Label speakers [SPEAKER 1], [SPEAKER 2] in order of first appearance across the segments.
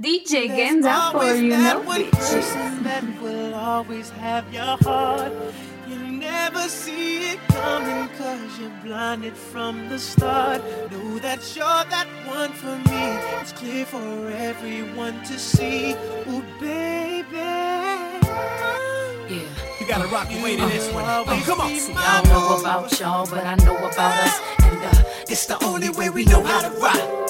[SPEAKER 1] DJ Genz out for you, no
[SPEAKER 2] person that will always have your heart. You'll never see it coming cause you're blinded from the start. Know that you're that one for me. It's clear for everyone to see. Oh, baby.
[SPEAKER 3] Yeah.
[SPEAKER 4] You gotta rock your way to this one. Oh, come on.
[SPEAKER 3] See, I don't know about y'all, but I know about us. And uh, it's the only way we know how to rock.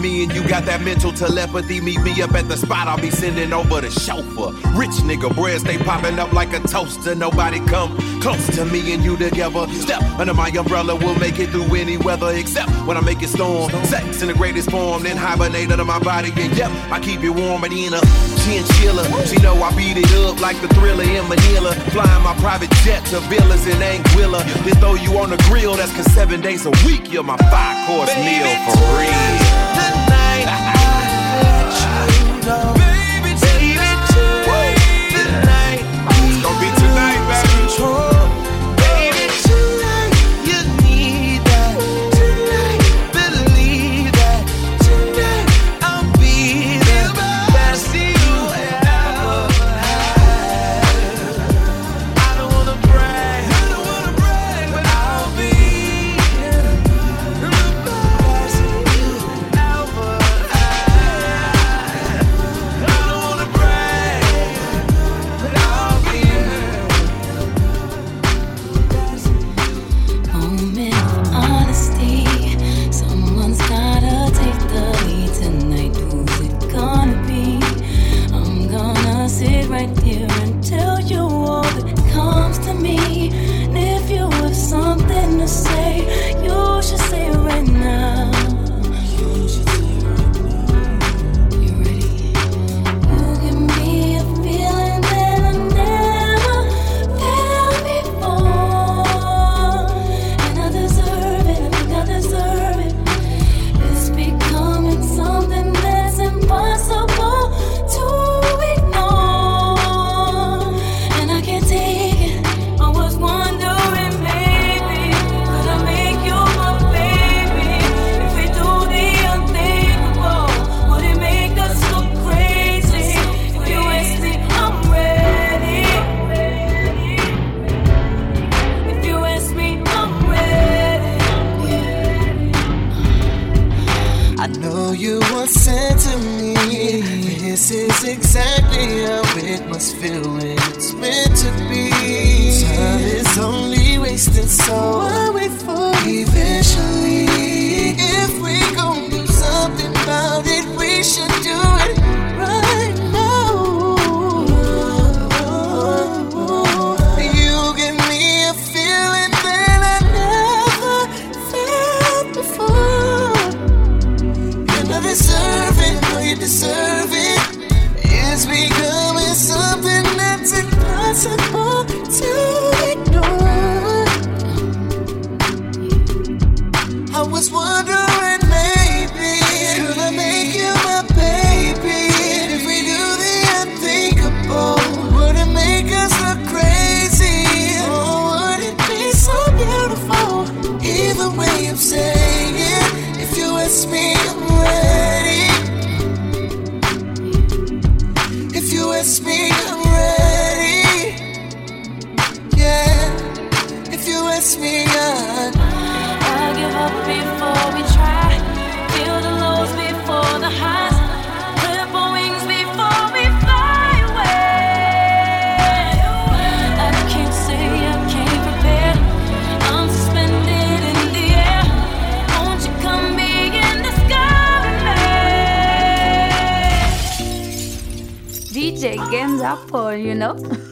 [SPEAKER 2] me and you
[SPEAKER 5] got that mental telepathy. Meet me up at the spot, I'll be sending over the chauffeur. Rich nigga bread stay popping up like a toaster. Nobody come close to me and you together. Step under my umbrella, we'll make it through any weather except when I make it storm. Sex in the greatest form, then hibernate under my body. And yep, I keep it warm and in a chinchilla. She know I beat it up like the thriller in Manila. Flying my private jet to villas in Anguilla. Then throw you on the grill, that's cause seven days a week, you're my five course meal for real
[SPEAKER 6] don't know you once said to me. This is exactly how it must feel when it's meant to be. Time is only wasted, so I wait for eventually. If we gon' took up or you
[SPEAKER 7] know?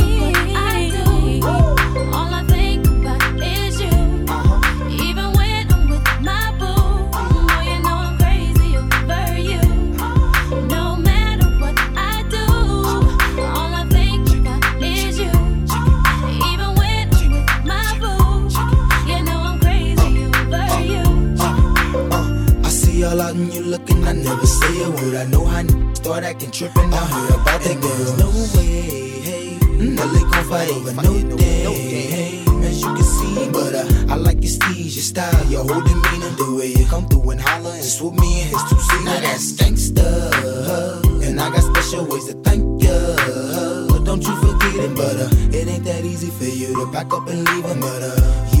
[SPEAKER 7] Never say a word. I know how n- start acting trippin'. I heard about that girl. No way, hey. Nelly gon' fight over no day, hey. As you can see, but uh, I like your steez, your style, your whole demeanor, the way you come through and holler and swoop me in his two seat. Now that's gangsta, and I got special ways to thank ya. But don't you forget it, but uh, it ain't that easy for you to back up and leave him. But uh, you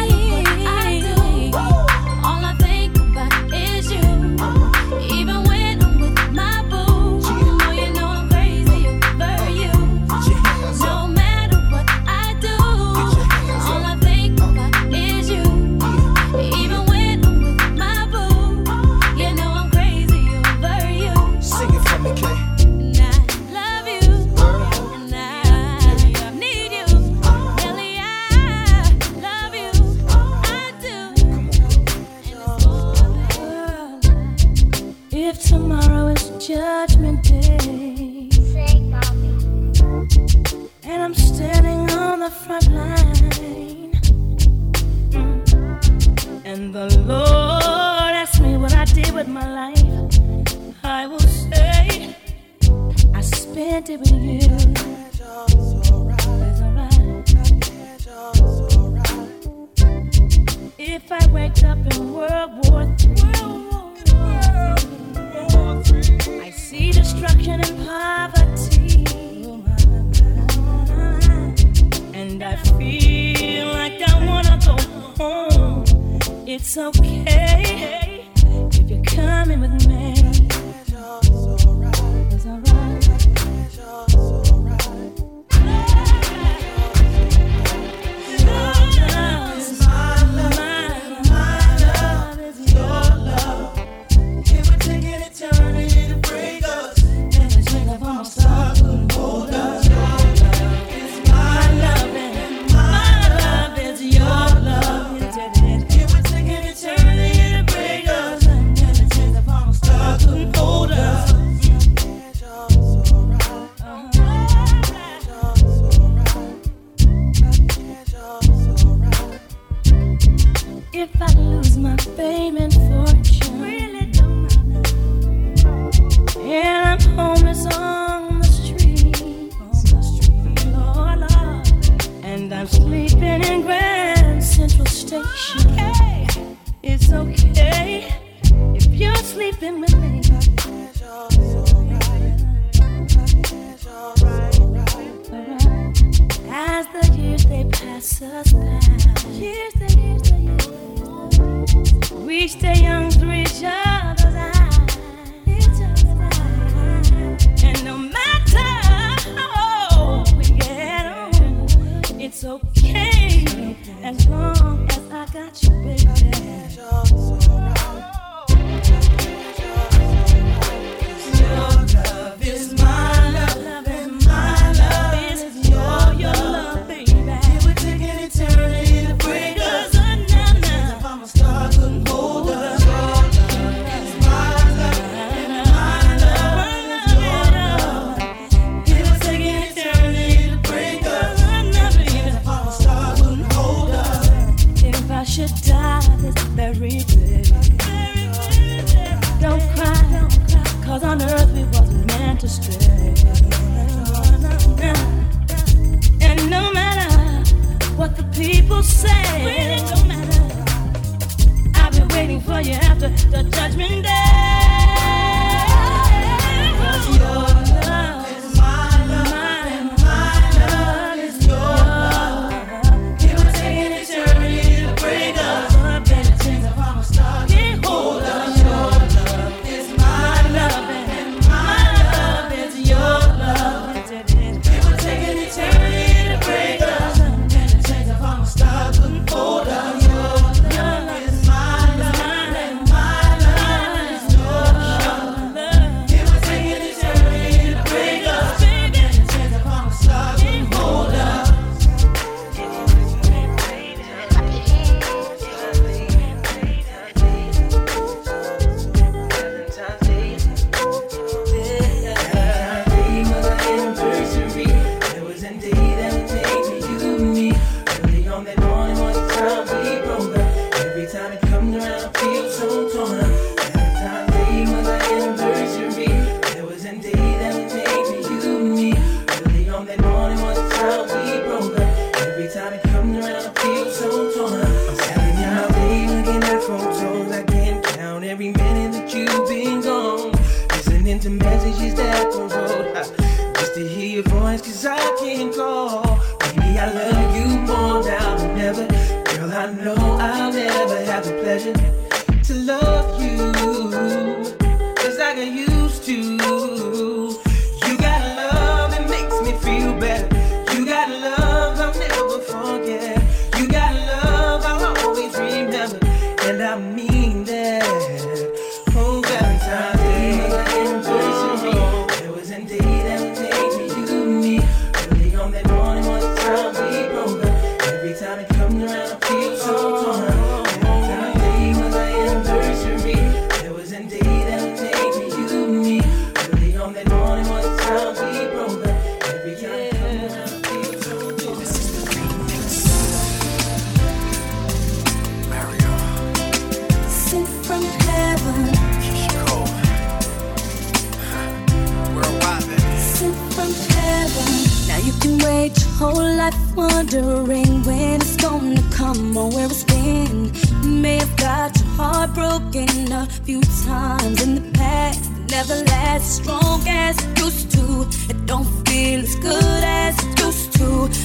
[SPEAKER 6] It's okay if you're coming with me.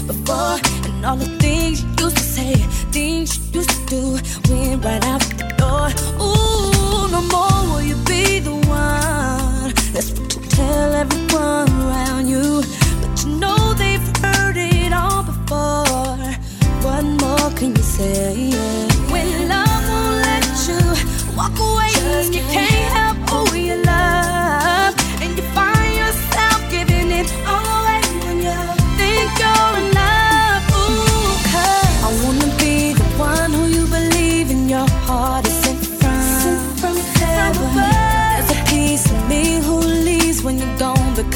[SPEAKER 8] before, and all the things you used to say, things you used to do, went right out the door. Ooh, no more will you be the one. That's what you tell everyone around you, but you know they've heard it all before. What more can you say? Yeah.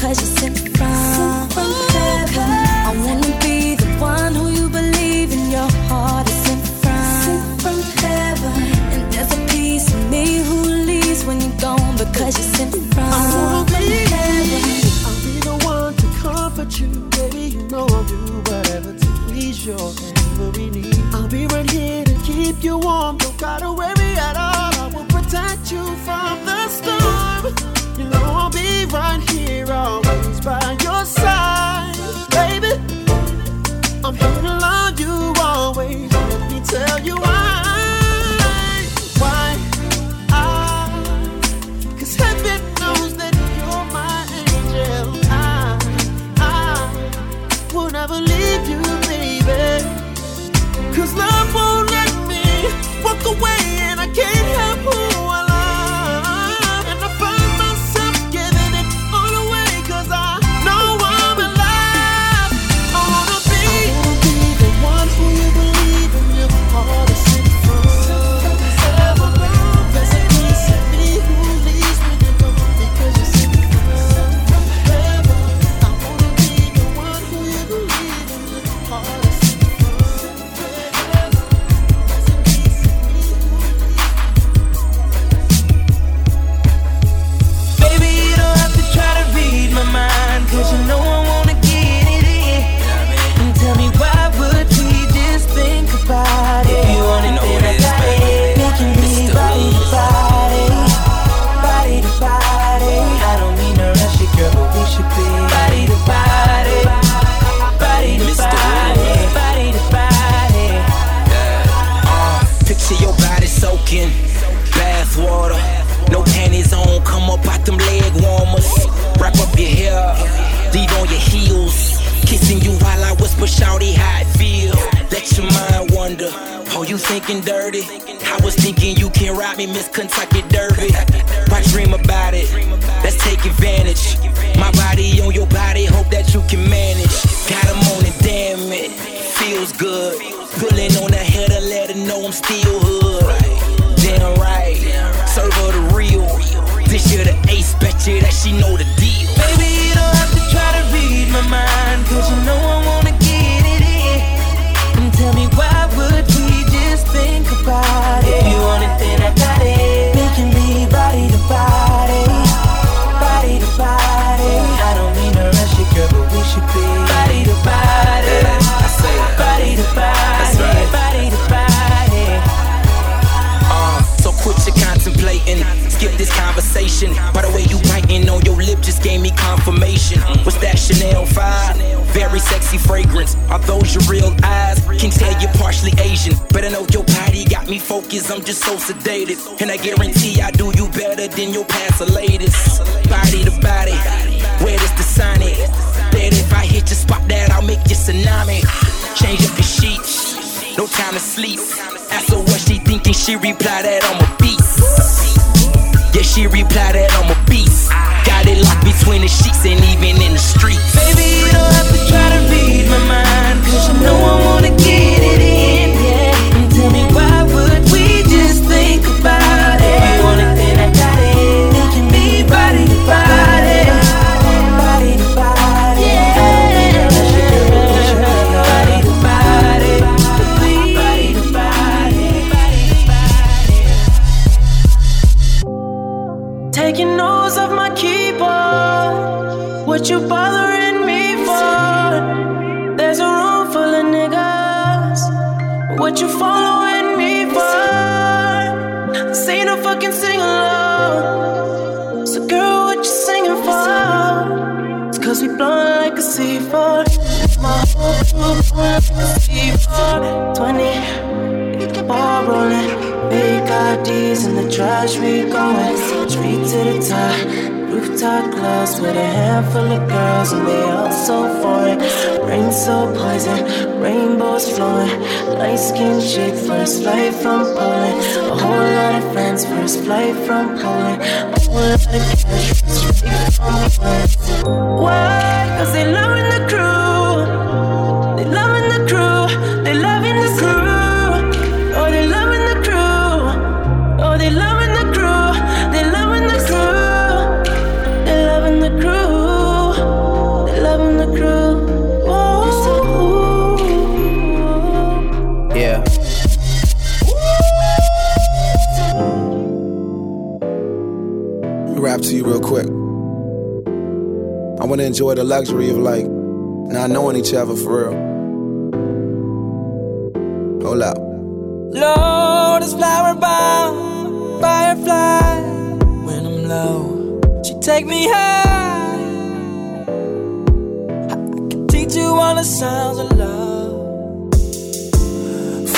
[SPEAKER 8] cause you're sent from, from heaven. I wanna be the one who you believe in your heart is sent from, from heaven. And there's a piece of me who leaves when you're gone because you're sent from,
[SPEAKER 6] from
[SPEAKER 8] heaven.
[SPEAKER 6] I'll be the one to comfort you, baby. You know I'll do whatever to please your every need. I'll be right here to keep you warm.
[SPEAKER 9] You gotta wait. thinking dirty. I was thinking you can rob me, Miss Kentucky Derby. I dream about it, let's take advantage. My body on your body, hope that you can manage. Got a on it, damn it, feels good. Pulling on the header, let her know I'm still hood. Damn right, serve her the real. This year the ace, bet you that she know the gave me confirmation. What's that Chanel 5? Very sexy fragrance. Are those your real eyes? Can tell you're partially Asian. But I know your body got me focused. I'm just so sedated. And I guarantee I do you better than your past or latest. Body to body. Where does the sign it? That if I hit your spot, that I'll make you tsunami. Change up your sheets. No time to sleep. Ask her what she thinking. She reply that I'm a beast. Yeah, she reply that I'm a beast. Got it locked between the sheets and even in the streets.
[SPEAKER 10] Baby, you don't have to try to read my mind, cause you know I wanna get it in, Why? Cause they loving
[SPEAKER 11] want to enjoy the luxury of like not knowing each other for real. Hold up.
[SPEAKER 10] Lord is flower bound, firefly. When I'm low, she take me high. I can teach you all the sounds of love.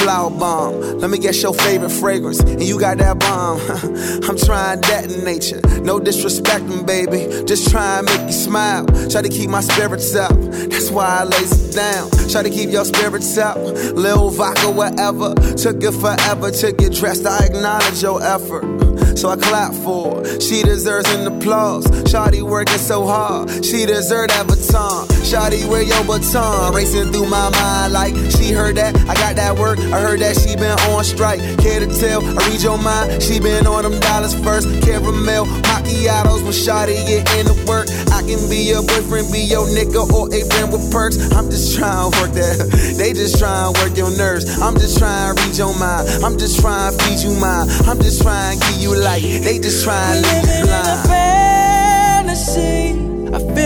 [SPEAKER 11] Flower bomb. Let me guess your favorite fragrance. And you got that bomb. I'm trying detonate you. No disrespecting, baby. Just try make you smile. Try to keep my spirits up. That's why I lace it down. Try to keep your spirits up. Lil vodka, whatever. Took it forever to get dressed. I acknowledge your effort. So I clap for her. She deserves an applause. Shawty working so hard. She deserve that baton. Shawty, wear your baton. Racing through my mind like she heard that. I got that work. I heard that she been on strike. Care to tell? I read your mind. She been on them dollars first. Caramel macchiatos when Shawty get into work. I can be your boyfriend, be your nigga, or a friend with perks. I'm just trying to work that. They just trying to work your nerves. I'm just trying to read your mind. I'm just trying to feed you mine. I'm just trying to give you light. They just trying to you
[SPEAKER 10] Living in a fantasy. I feel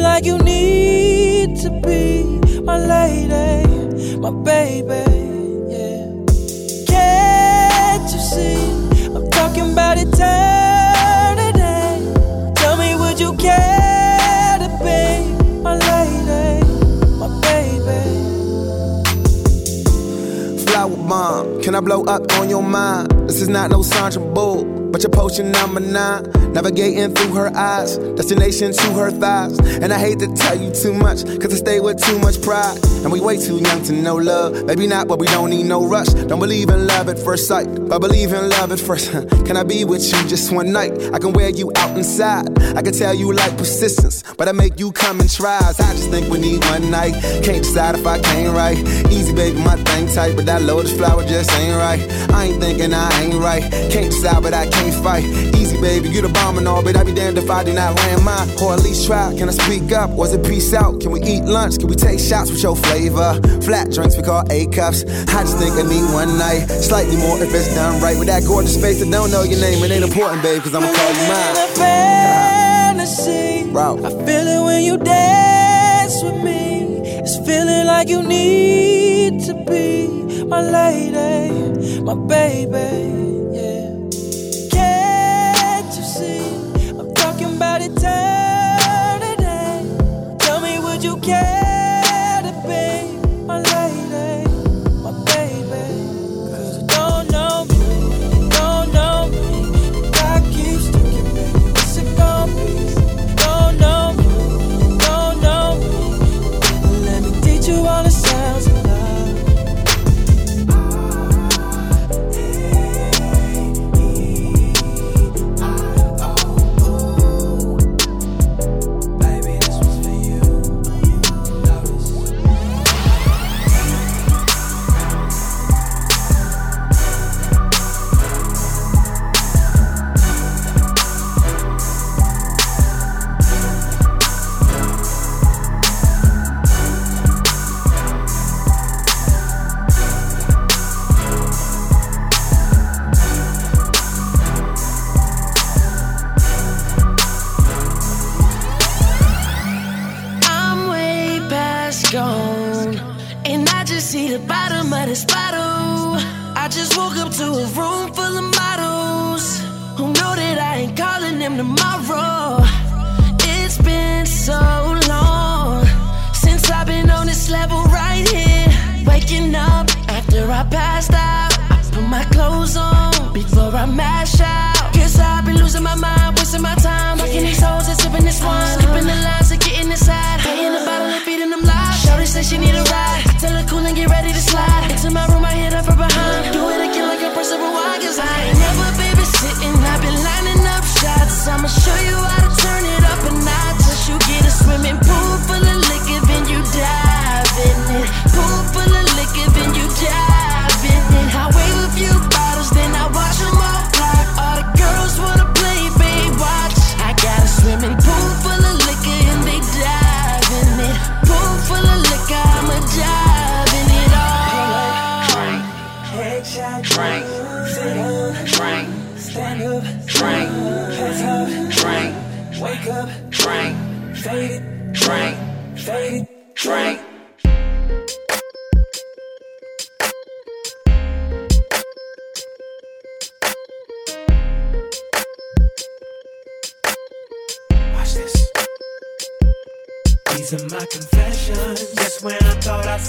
[SPEAKER 10] feeling like you need to be my lady, my baby. Yeah. Can't you see? I'm talking about eternity. Tell me, would you care to be my lady, my baby?
[SPEAKER 11] Flower bomb. Can I blow up on your mind? This is not no Sandra Bull, but your potion number nine. Navigating through her eyes, destination to her thighs. And I hate to tell you too much, cause I stay with too much pride. And we way too young to know love. Maybe not, but we don't need no rush. Don't believe in love at first sight, but believe in love at first. Can I be with you just one night? I can wear you out inside. I can tell you like persistence, but I make you come and try. I just think we need one night. Can't decide if I can't right. Easy, baby, my thing tight, but that lotus flower just ain't right. I ain't thinking I ain't right. Can't decide, but I can't fight. Easy, baby, you the bomb and all, but I be damned if I do not land mine. Or at least try. Can I speak up? Was it peace out? Can we eat lunch? Can we take shots with your flavor? Flat drinks we call A cups. I just think I need one night. Slightly more if it's done right. With that gorgeous face, I don't know your name. It ain't important, babe, cause I'ma call you
[SPEAKER 10] in a fantasy.
[SPEAKER 11] Bro.
[SPEAKER 10] I feel it when you dance with me. It's feeling like you need to be my lady, my baby. eternity.
[SPEAKER 2] Tell me, would you
[SPEAKER 12] care? Slide into my room. I hit her from behind. Do it again like a with wine, cause I ain't never babysitting. I've been lining up shots. I'ma show you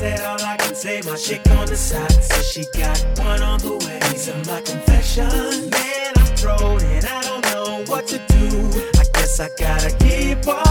[SPEAKER 2] said all I can say, my chick on the side says she got one on the way. Are my confessions. Man, I'm thrown and I don't know what to do. I guess I gotta keep part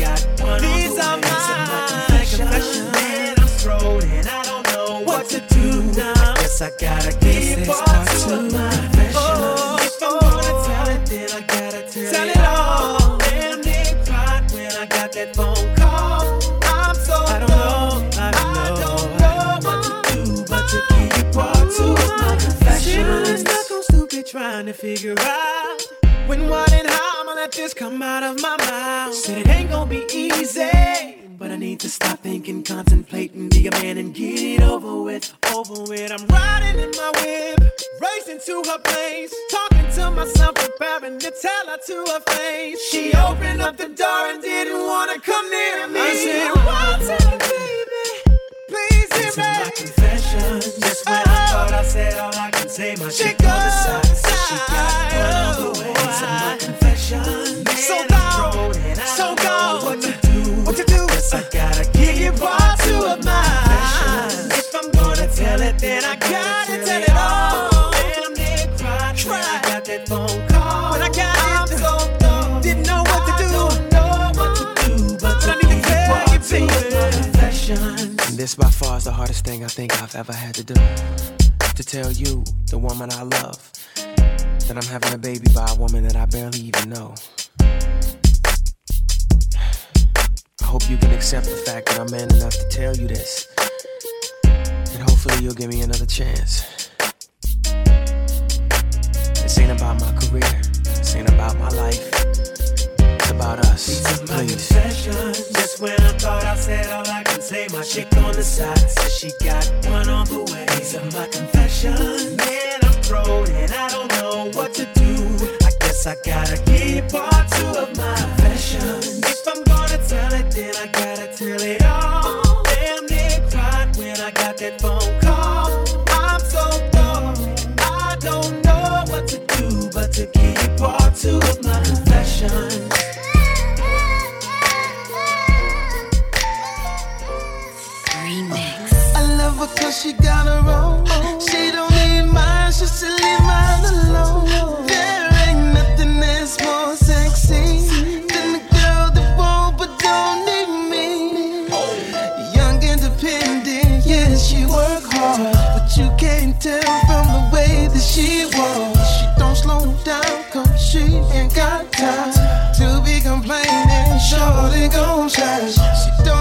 [SPEAKER 2] got one These are my confessions. Man, I'm thrown and I don't know what to do now. I guess I gotta keep part two of my confessions. Oh, if I'm gonna tell it, then I gotta tell, it all. Damn, they cried when I got that phone call. I'm so I don't know, I don't know, what to do, but to keep part two of my confessions. Stuck on stupid trying to figure out what, and I'ma this come out of my mouth. Said it ain't gonna be easy. But I need to stop thinking, contemplating, be a man and get it over with, over with. I'm riding in my whip, racing to her place, talking to myself, preparing to tell her to her face. She opened up the door and didn't wanna come near me. I said, What's it, baby? Please hear me. my confessions. Just when I thought I said all I can say, my chick on the side she got
[SPEAKER 9] this by far is the hardest thing I think I've ever had to do. To tell you, the woman I love, that I'm having a baby by a woman that I barely even know. I hope you can accept the fact that I'm man enough to tell you this. And hopefully you'll give me another chance. This ain't about my career, this ain't about my life about us, please.
[SPEAKER 2] Just when I thought I said all I can say, my chick on the side says she got one on the way. These are my confessions. Man, I'm thrown and I don't know what to do. I guess I gotta keep all two of my confessions. If I'm
[SPEAKER 13] Yeah, she got her own. She don't need mine, she should leave mine alone. There ain't nothing that's more sexy than the girl that won't but don't need me. Young, independent, yeah, she work hard, but you can't tell from the way that she walks. She don't slow down, cause she ain't got time to be complaining. Shorty gon' shine, she
[SPEAKER 8] don't.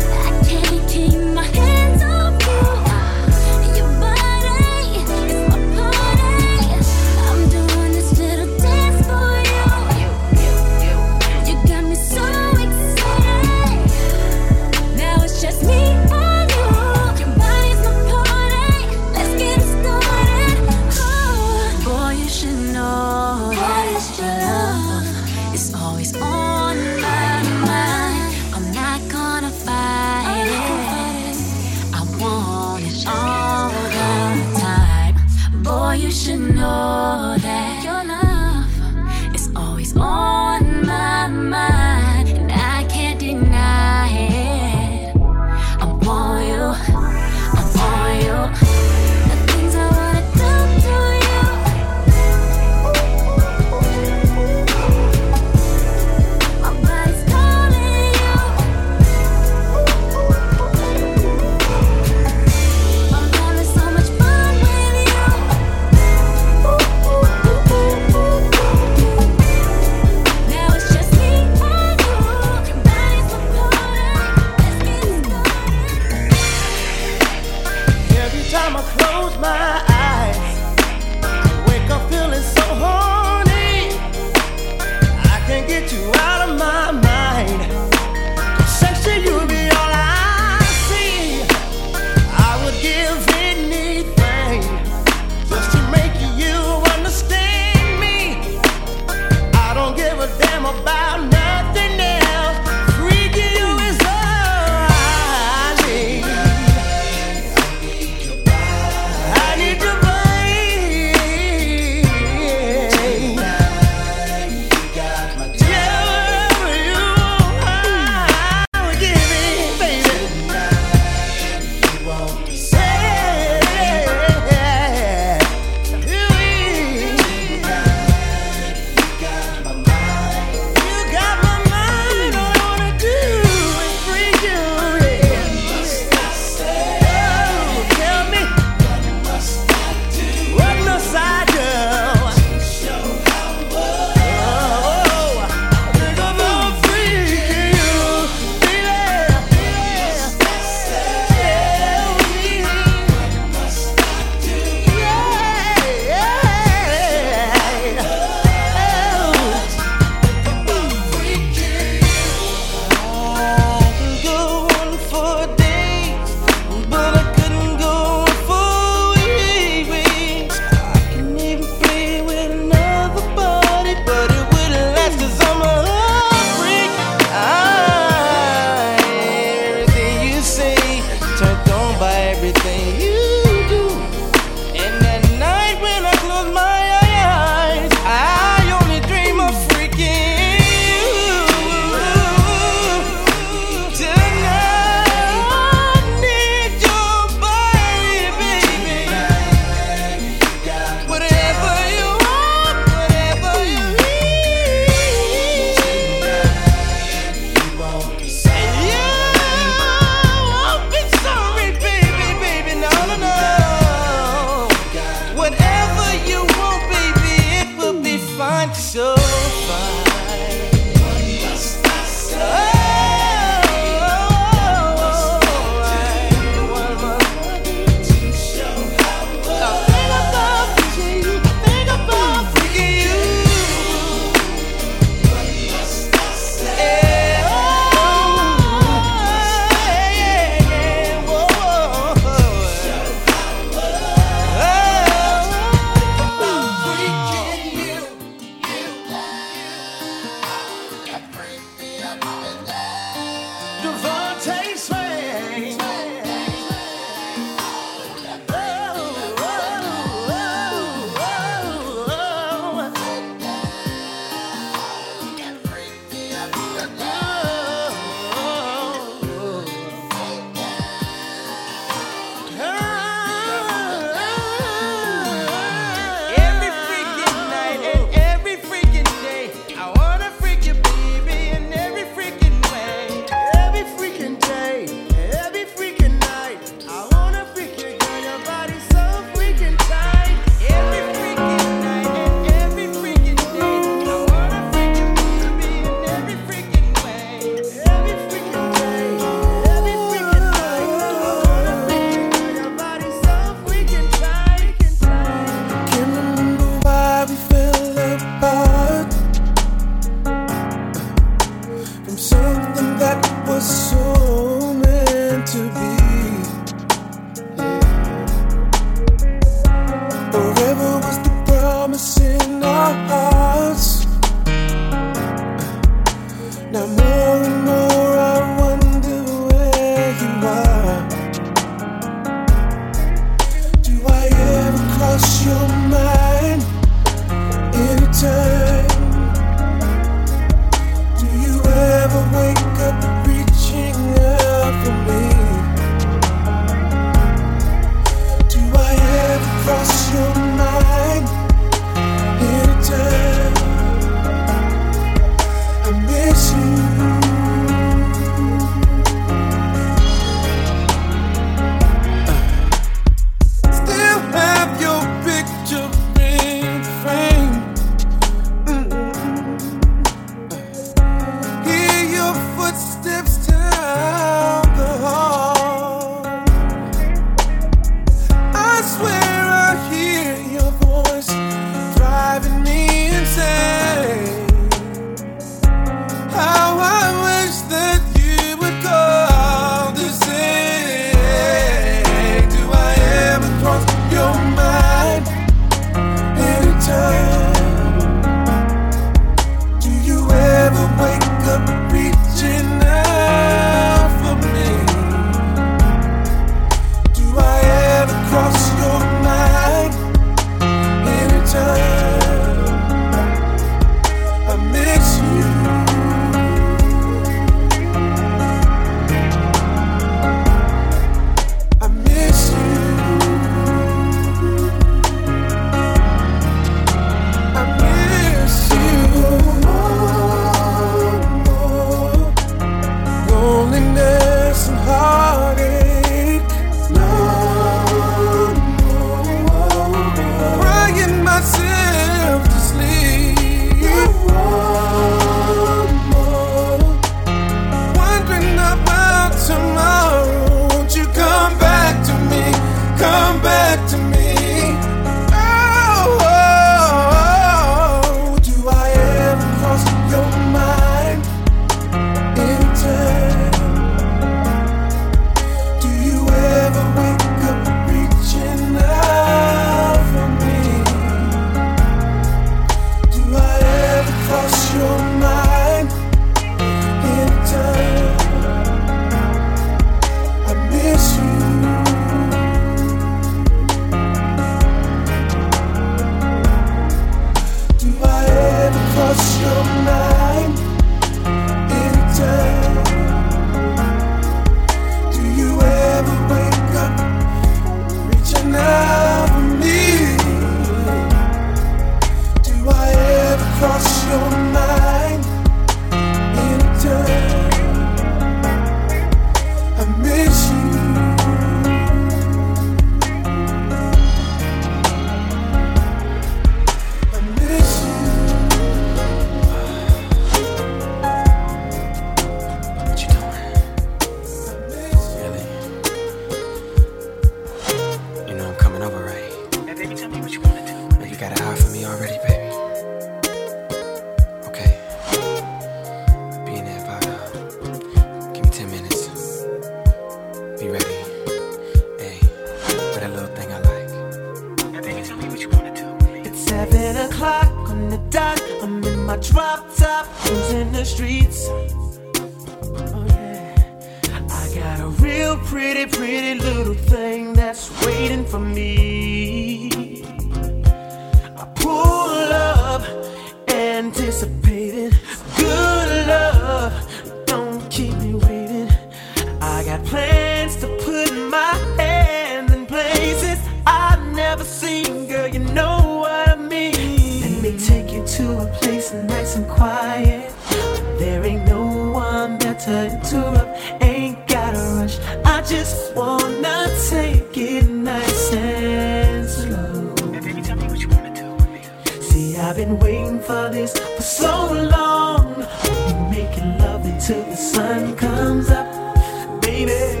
[SPEAKER 2] been waiting for this for so long. We're making love until the sun comes up, baby.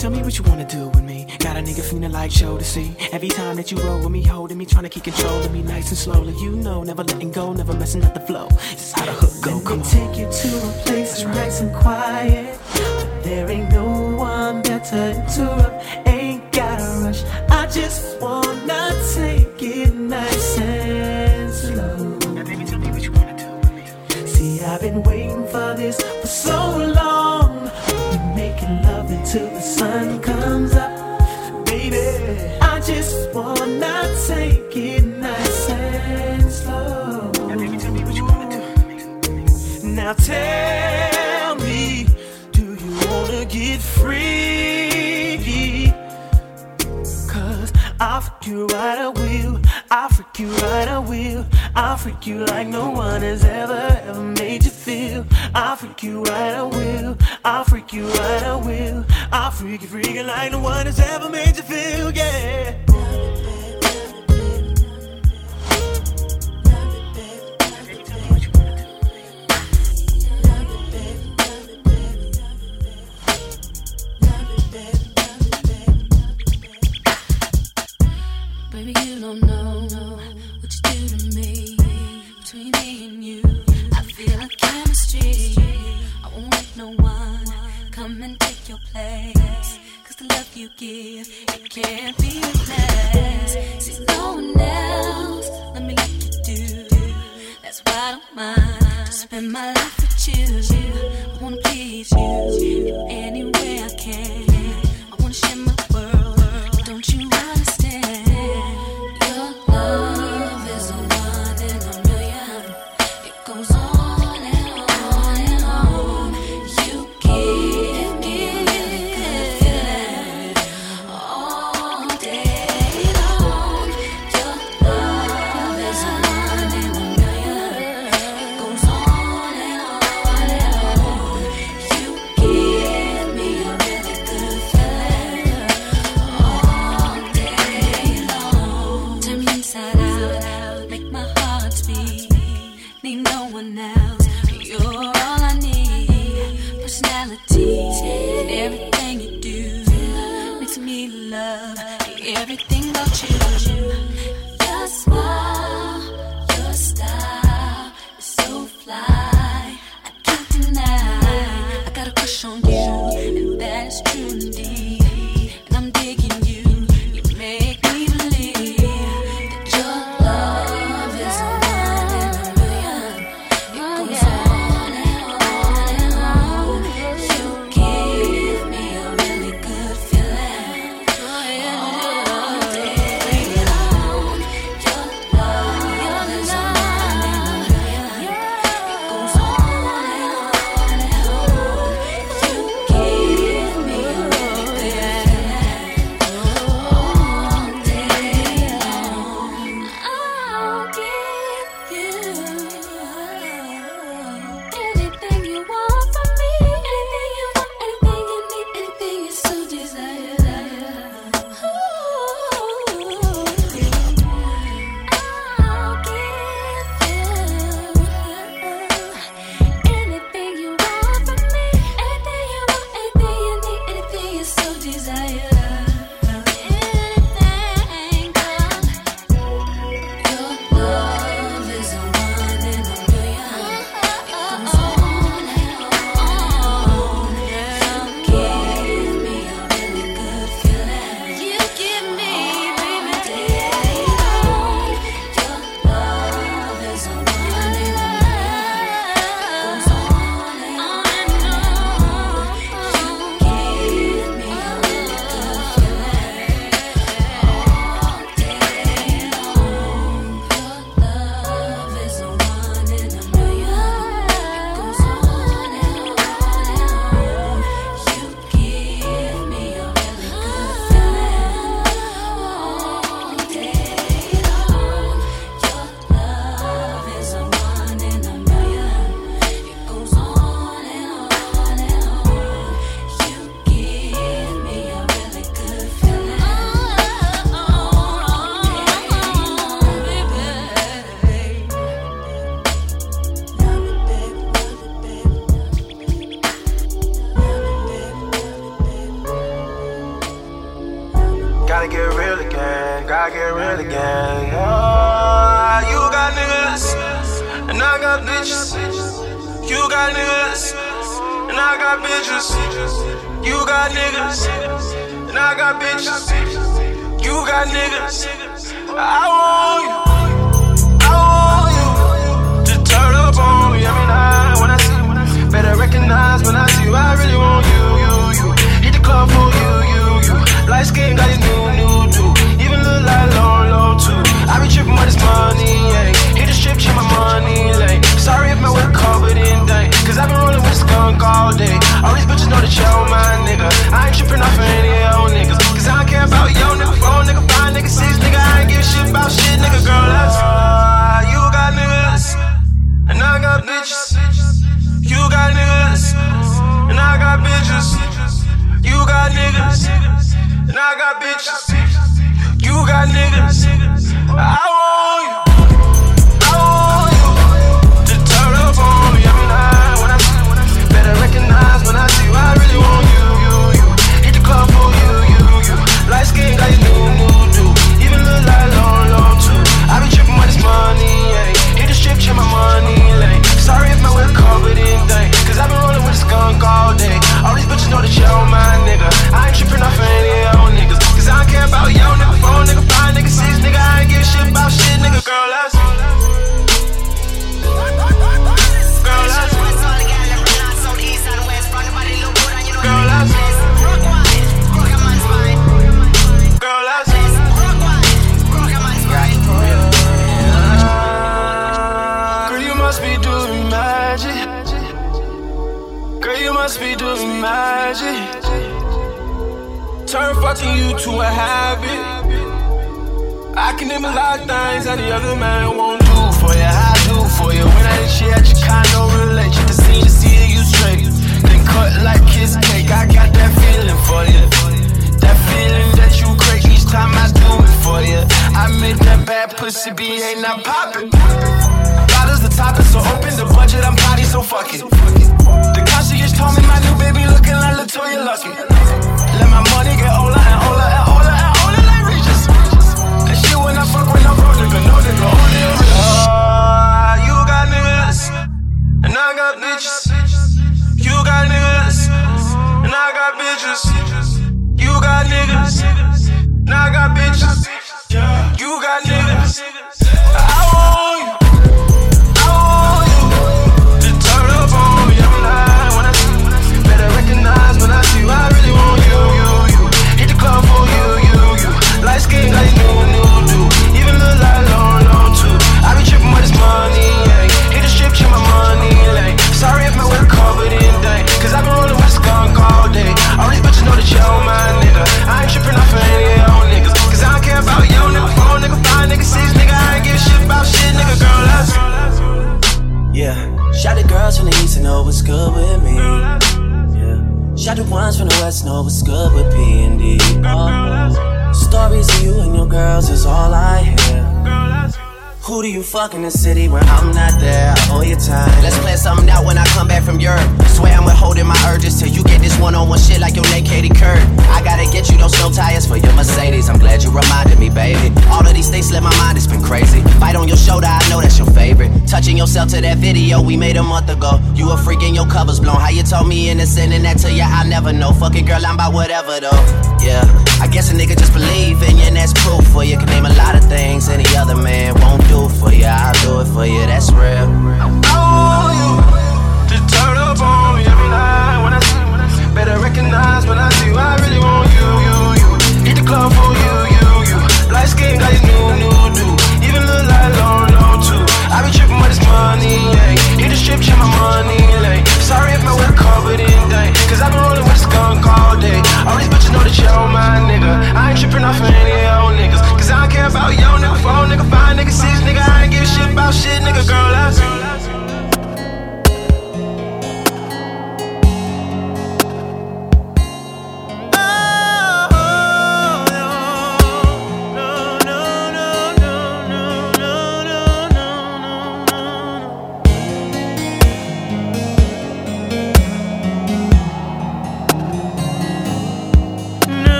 [SPEAKER 14] tell me what you wanna do with me. Got a nigga feeling like show to see. Every time that you roll with me, holding me, trying to keep control of me nice and slowly. You know, never letting go, never messing up the flow. It's how the hook go. Come on.
[SPEAKER 2] take you to a place that's right. nice and quiet. There ain't no one better to interrupt. Ain't gotta rush. I just wanna take it nice. I'll freak you like no one has ever, ever made you feel. I'll freak you right, I will. I'll freak you right, I will. I'll freak you freaking like no one has ever made you feel, yeah.
[SPEAKER 8] Baby, you don't know no one come and take your place. Cause the love you give, it can't be replaced.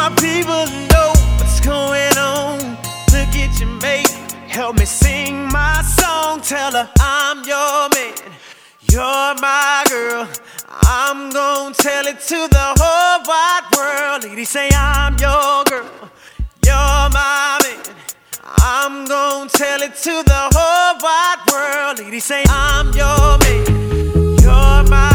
[SPEAKER 8] my people know what's going on. Look at your mate, help me sing my song. Tell her I'm your man, you're my girl. I'm gonna tell it to the whole wide world. Lady, say I'm your girl, you're my man. I'm gonna tell it to the whole wide world. Lady, say I'm your man, you're my.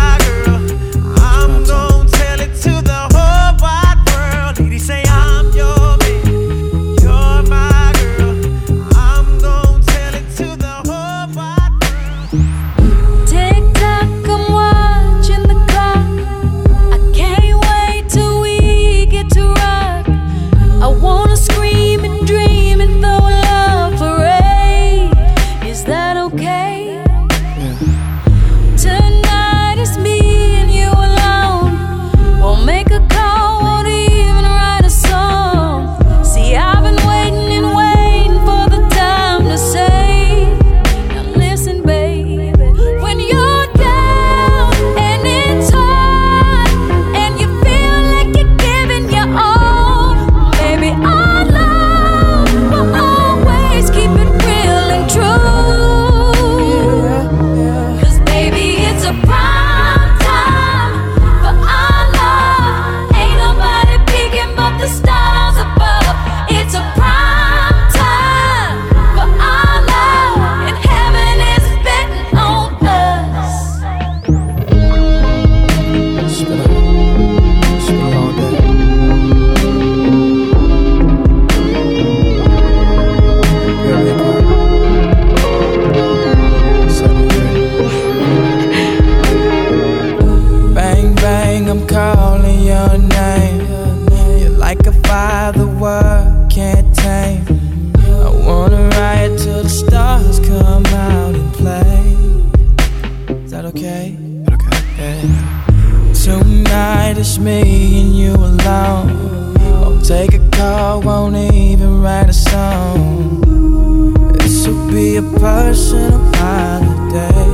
[SPEAKER 10] a personal holiday.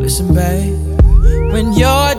[SPEAKER 10] Listen, babe, when you're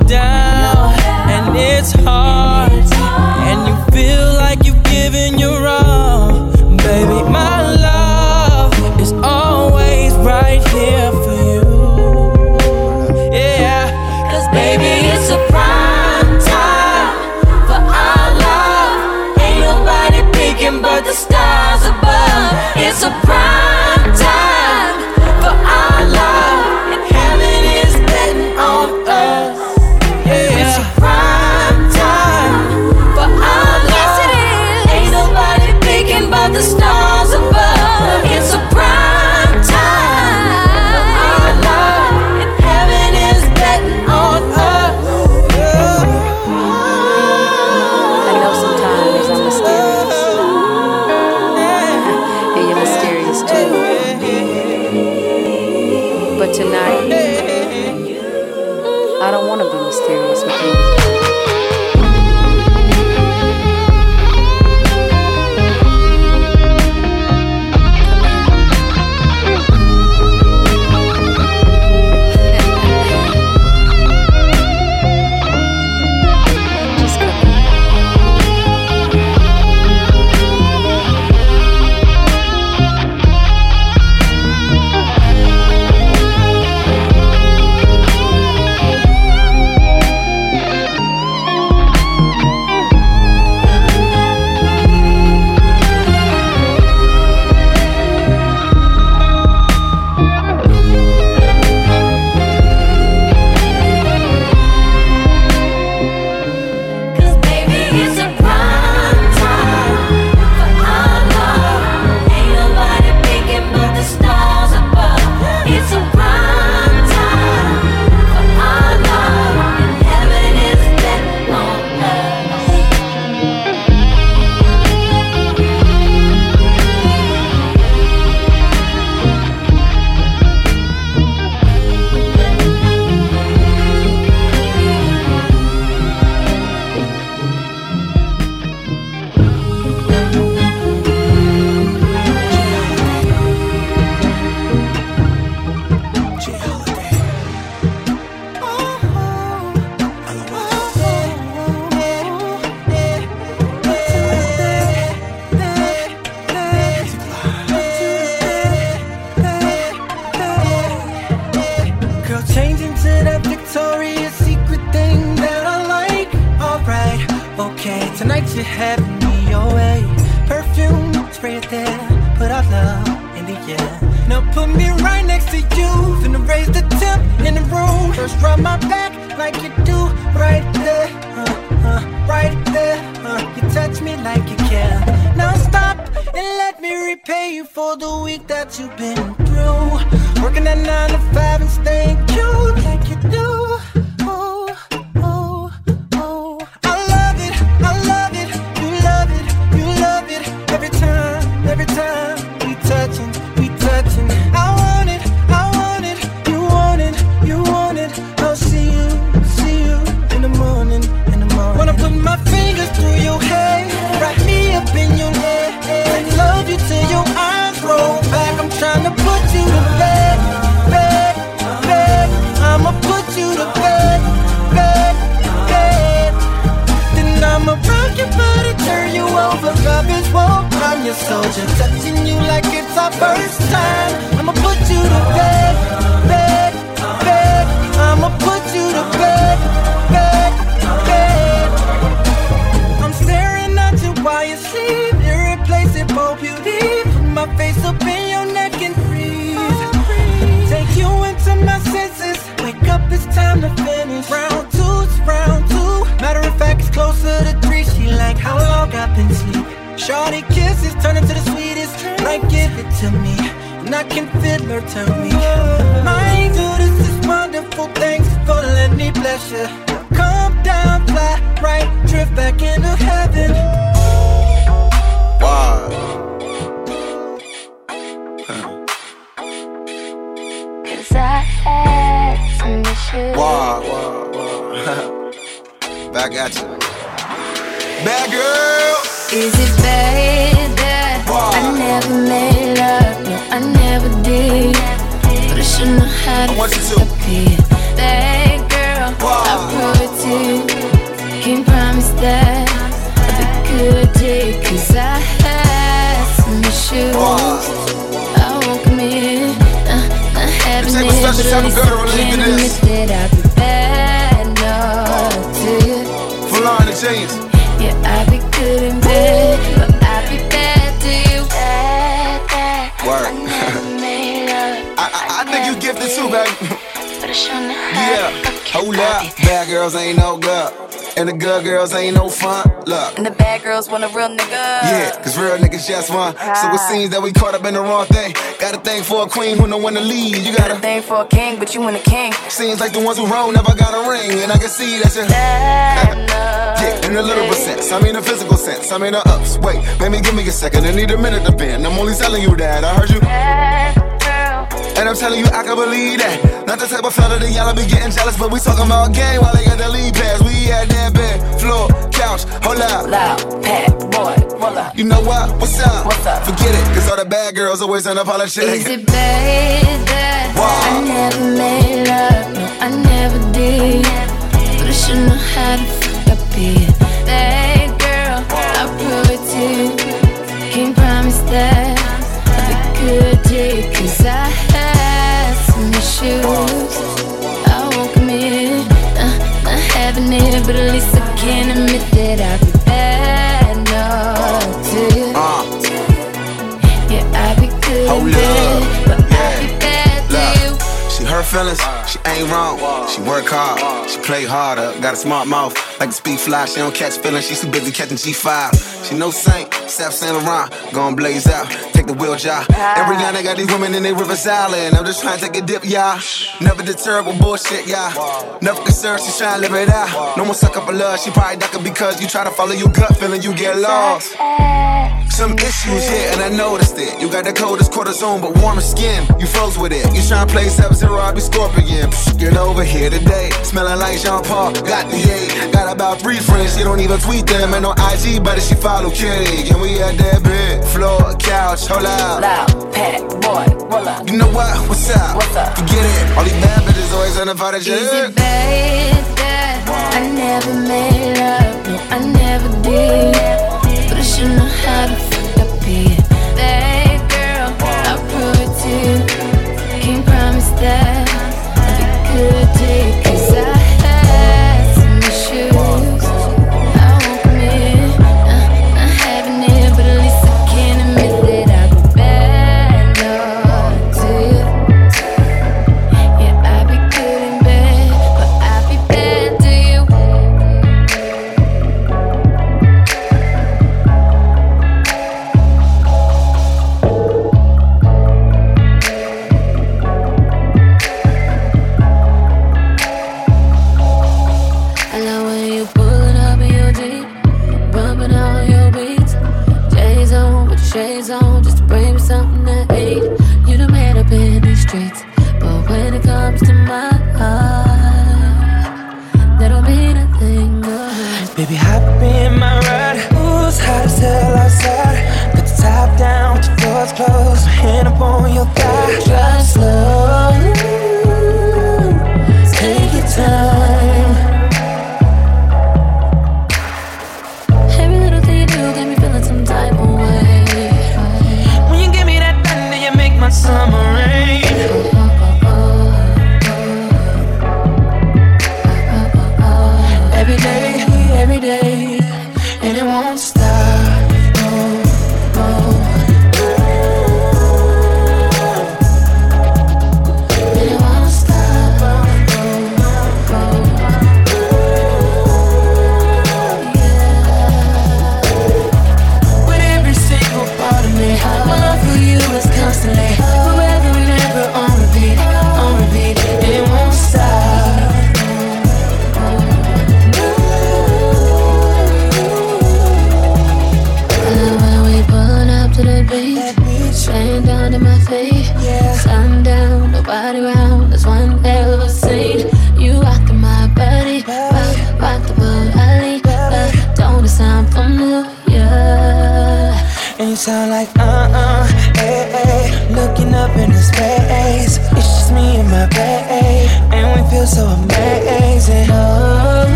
[SPEAKER 12] Put me right next to you. Finna raise the temp in the room. First rub my back like you do right there. Uh, uh, right there. Uh, you touch me like you care. Now stop and let me repay you for the week that you've been through. Working at nine to five and staying cute soldier, touching you like it's our first time. I'ma put you to bed, bed, Shorty kisses turn into the sweetest. Like give it to me, and I can feel her tell me. My angel, this is wonderful. Thanks for letting me bless you. Come down, fly right, drift back into heaven.
[SPEAKER 8] How to stop it. Bad girl, I prove it to you. Can't promise that I'll be good to Cause I had some issues. I won't commit. Uh, not having
[SPEAKER 11] Take
[SPEAKER 8] it,
[SPEAKER 11] special
[SPEAKER 8] but at least
[SPEAKER 11] girl
[SPEAKER 8] I can
[SPEAKER 11] leave
[SPEAKER 8] admit that I'll be bad enough to you.
[SPEAKER 11] Full on the chains.
[SPEAKER 8] Yeah, I be good in bed, You
[SPEAKER 11] gifted too, baby.
[SPEAKER 8] but I shouldn't.
[SPEAKER 11] Yeah. Hold up. Bad girls ain't no good. And the good girls ain't no fun. Look.
[SPEAKER 15] And the bad girls want a real nigga.
[SPEAKER 11] Yeah, cause real niggas just fun. So it ah. seems that we caught up in the wrong thing. Got a thing for a queen who know when to lead. You got
[SPEAKER 15] Got a thing for a king, but you ain't a king.
[SPEAKER 11] Seems like the ones who roll never got a ring. And I can see that you. yeah, in a literal sense. I mean, a physical sense. I mean, the ups. Wait, baby, give me a second. I need a minute to bend. I'm only telling you that. I heard you. And I'm telling you, I can believe that. Not the type of fella that y'all be getting jealous, but we talking about game while they got the lead pass. We at that bed, floor, couch, hold up.
[SPEAKER 15] Loud, pat, boy, hold up.
[SPEAKER 11] You know what? What's up?
[SPEAKER 15] What's up?
[SPEAKER 11] Forget it, cause all the bad girls always unapologetic.
[SPEAKER 8] Is it bad that I never made love? No, I never did. But I should know how to fuck up it. I won't commit. Uh, not having it, but at least I can admit that I'll
[SPEAKER 11] feelings, she ain't wrong. She work hard, she play harder. Got a smart mouth, like a speed fly. She don't catch feelings, she too busy catching G5. She no saint, South Saint Laurent, gon' blaze out. Take the wheel job. Every night I got these women in their Rivers Island. I'm just trying to take a dip, y'all. Never deterred with bullshit, y'all. Never concerned, she trying to live it out. No more suck up a love, she probably ducking because you try to follow your gut feeling, you get lost. Some issues, here, and I noticed it. You got the coldest cortisone, but warmer skin. You froze with it. You tryna play Sub Zero, Scorpion. Psh, get over here today. Smelling like Jean Paul. Got the eight. Got about three friends. She don't even tweet them. And on IG, but she follow Kitty. And we at that bed. Floor, couch, hold out.
[SPEAKER 15] Loud, pat, boy, roll up.
[SPEAKER 11] You know what? What's up?
[SPEAKER 15] What's up?
[SPEAKER 11] Forget it. All these bad bitches always unapologetic.
[SPEAKER 8] Is it bad that I never made love? No, I never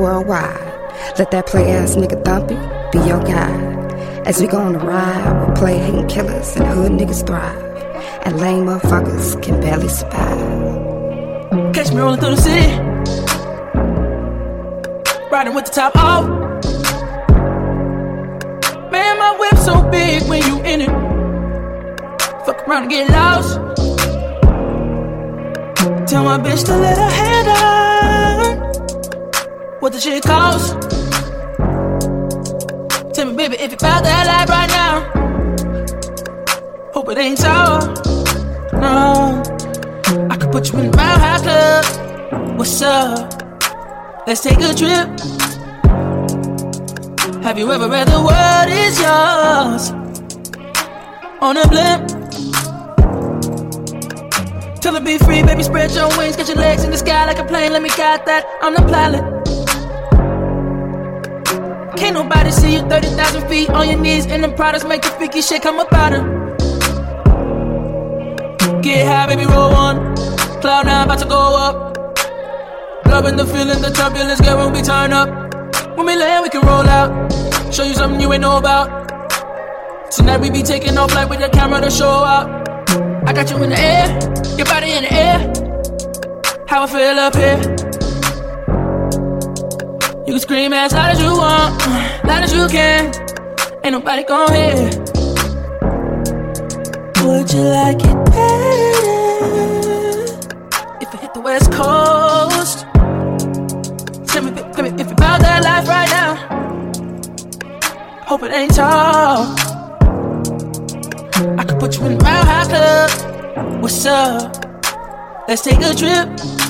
[SPEAKER 16] worldwide. Let that play ass nigga Thumpy be your guide. As we go on a ride, we'll play hating killers and hood niggas thrive. And lame motherfuckers can barely survive.
[SPEAKER 12] Catch me rolling through the city. Riding with the top off. Man, my whip so big when you in it. Fuck around and get lost. Tell my bitch to let her. What the shit? Tell me, baby, if you found that life right now. Hope it ain't so. No. I could put you in Mile High Club. What's up? Let's take a trip. Have you ever read the world is yours? On a blimp. Tell her be free, baby, spread your wings, get your legs in the sky like a plane. Let me guide that. I'm the pilot. Can't see you 30,000 feet on your knees, and the products make the freaky shit come up out her. Get high, baby, roll on. Cloud nine about to go up. Loving the feeling, the turbulence, girl, when we turn up. When we land, we can roll out. Show you something you ain't know about. Tonight we be taking off like with the camera to show up. I got you in the air, your body in the air. How I feel up here. You can scream as loud as you want, loud as you can. Ain't nobody gon' hear. Would you like it better if I hit the West Coast? Tell me, tell me if you about that life right now. Hope it ain't tall. I could put you in the Mile High Club. What's up? Let's take a trip.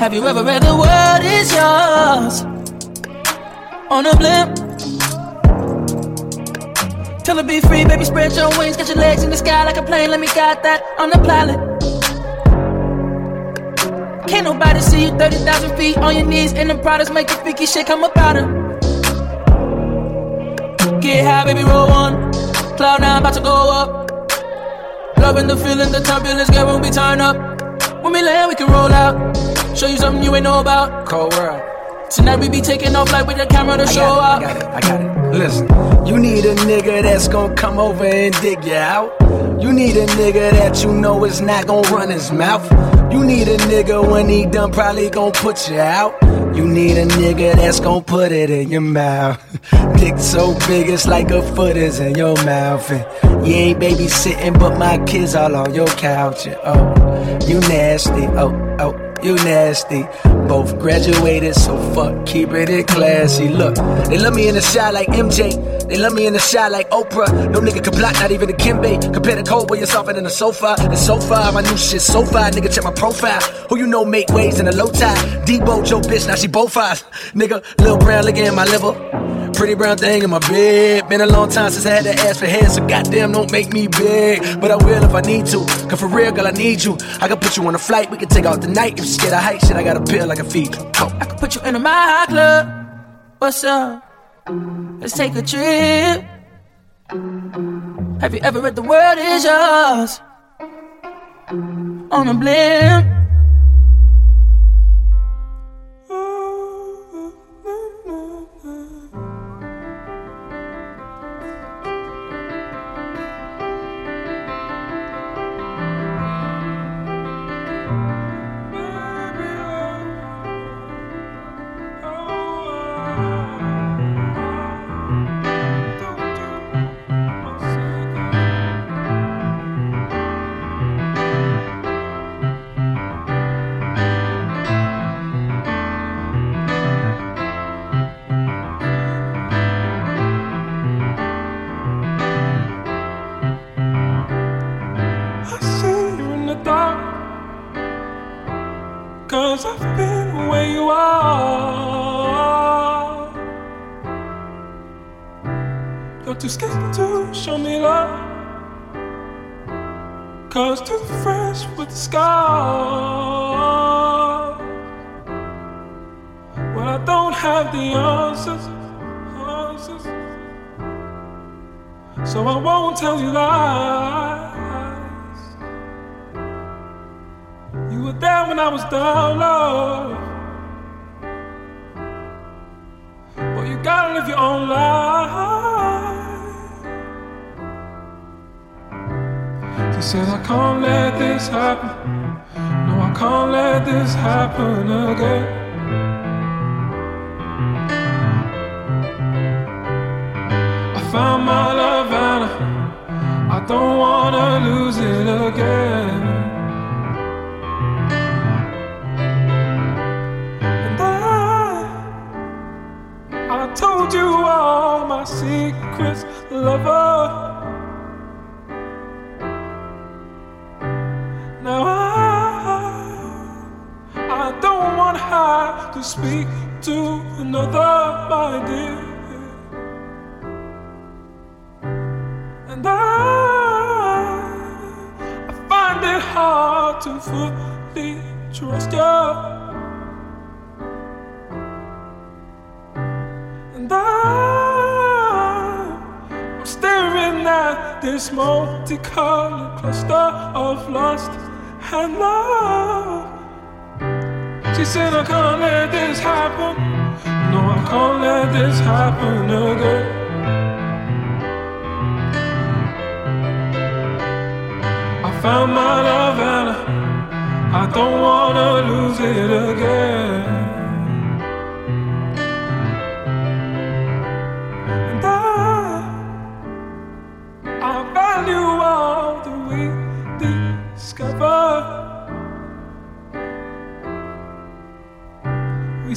[SPEAKER 12] Have you ever read the world is yours? On a blimp. Tell her be free, baby, spread your wings, get your legs in the sky like a plane. Let me guide that on the pilot. Can't nobody see you 30,000 feet on your knees And the products, make the freaky shit come up out her. Get high, baby, roll one. Cloud nine, about to go up. Loving the feeling, the turbulence, girl, when we turn up. When we land, we can roll out. Show you something you ain't know about.
[SPEAKER 14] Cold world.
[SPEAKER 12] Tonight we be taking off like with the camera to show up.
[SPEAKER 14] I got it, I got it. Listen, you need a nigga that's gonna come over and dig you out. You need a nigga that you know is not gonna run his mouth. You need a nigga when he done probably gonna put you out. You need a nigga that's gonna put it in your mouth. Dick so big it's like a foot is in your mouth. And you ain't babysitting, but my kids all on your couch. And oh, you nasty. Oh, oh, you nasty. Both graduated, so fuck keeping it classy. Look, they love me in the shot like MJ. They love me in the shot like Oprah. No nigga can block, not even a Kimbe. Compare the cold boy, you're softer than a sofa. And so far, my new shit so far. Nigga, check my profile. Who you know make waves in a low tide? Debo, Joe, bitch, now she both eyes. Nigga, Lil Brown, liquor in my liver. Pretty brown thing in my bed. Been a long time since I had to ask for head, so goddamn don't make me big. But I will if I need to. Cause for real, girl, I need you. I can put you on a flight, we can take out the night. If you scared of height, shit, I got a pill I can feed. Go.
[SPEAKER 12] I can put you in a my club. What's up? Let's take a trip. Have you ever read The World Is Yours? On a blimp.
[SPEAKER 17] This multicolored cluster of lust and love. She said, oh, I can't let this happen. No, I can't let this happen again. I found my love and I don't wanna lose it again.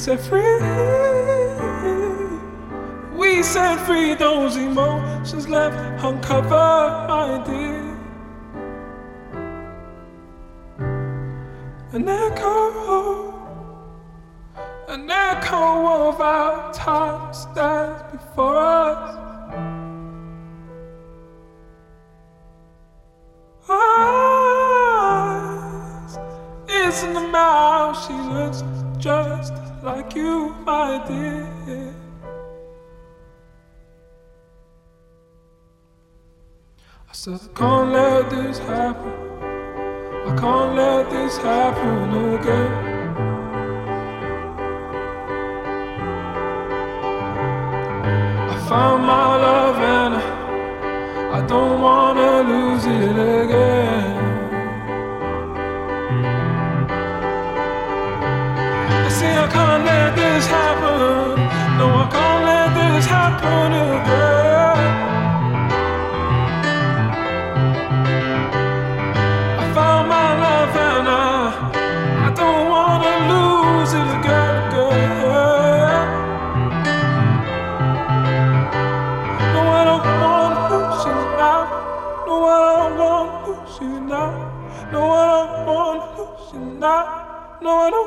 [SPEAKER 17] Set free, we set free those emotions left uncovered, my dear. This happen. I can't let this happen again.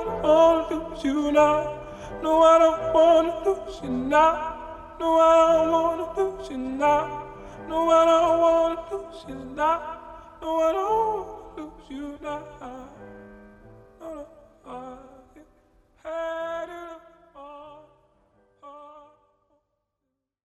[SPEAKER 17] don't wanna lose you now. No, I don't wanna lose you now. No, I don't wanna lose you now. No, I don't wanna lose you now. No, I don't wanna lose you now. No, I had it.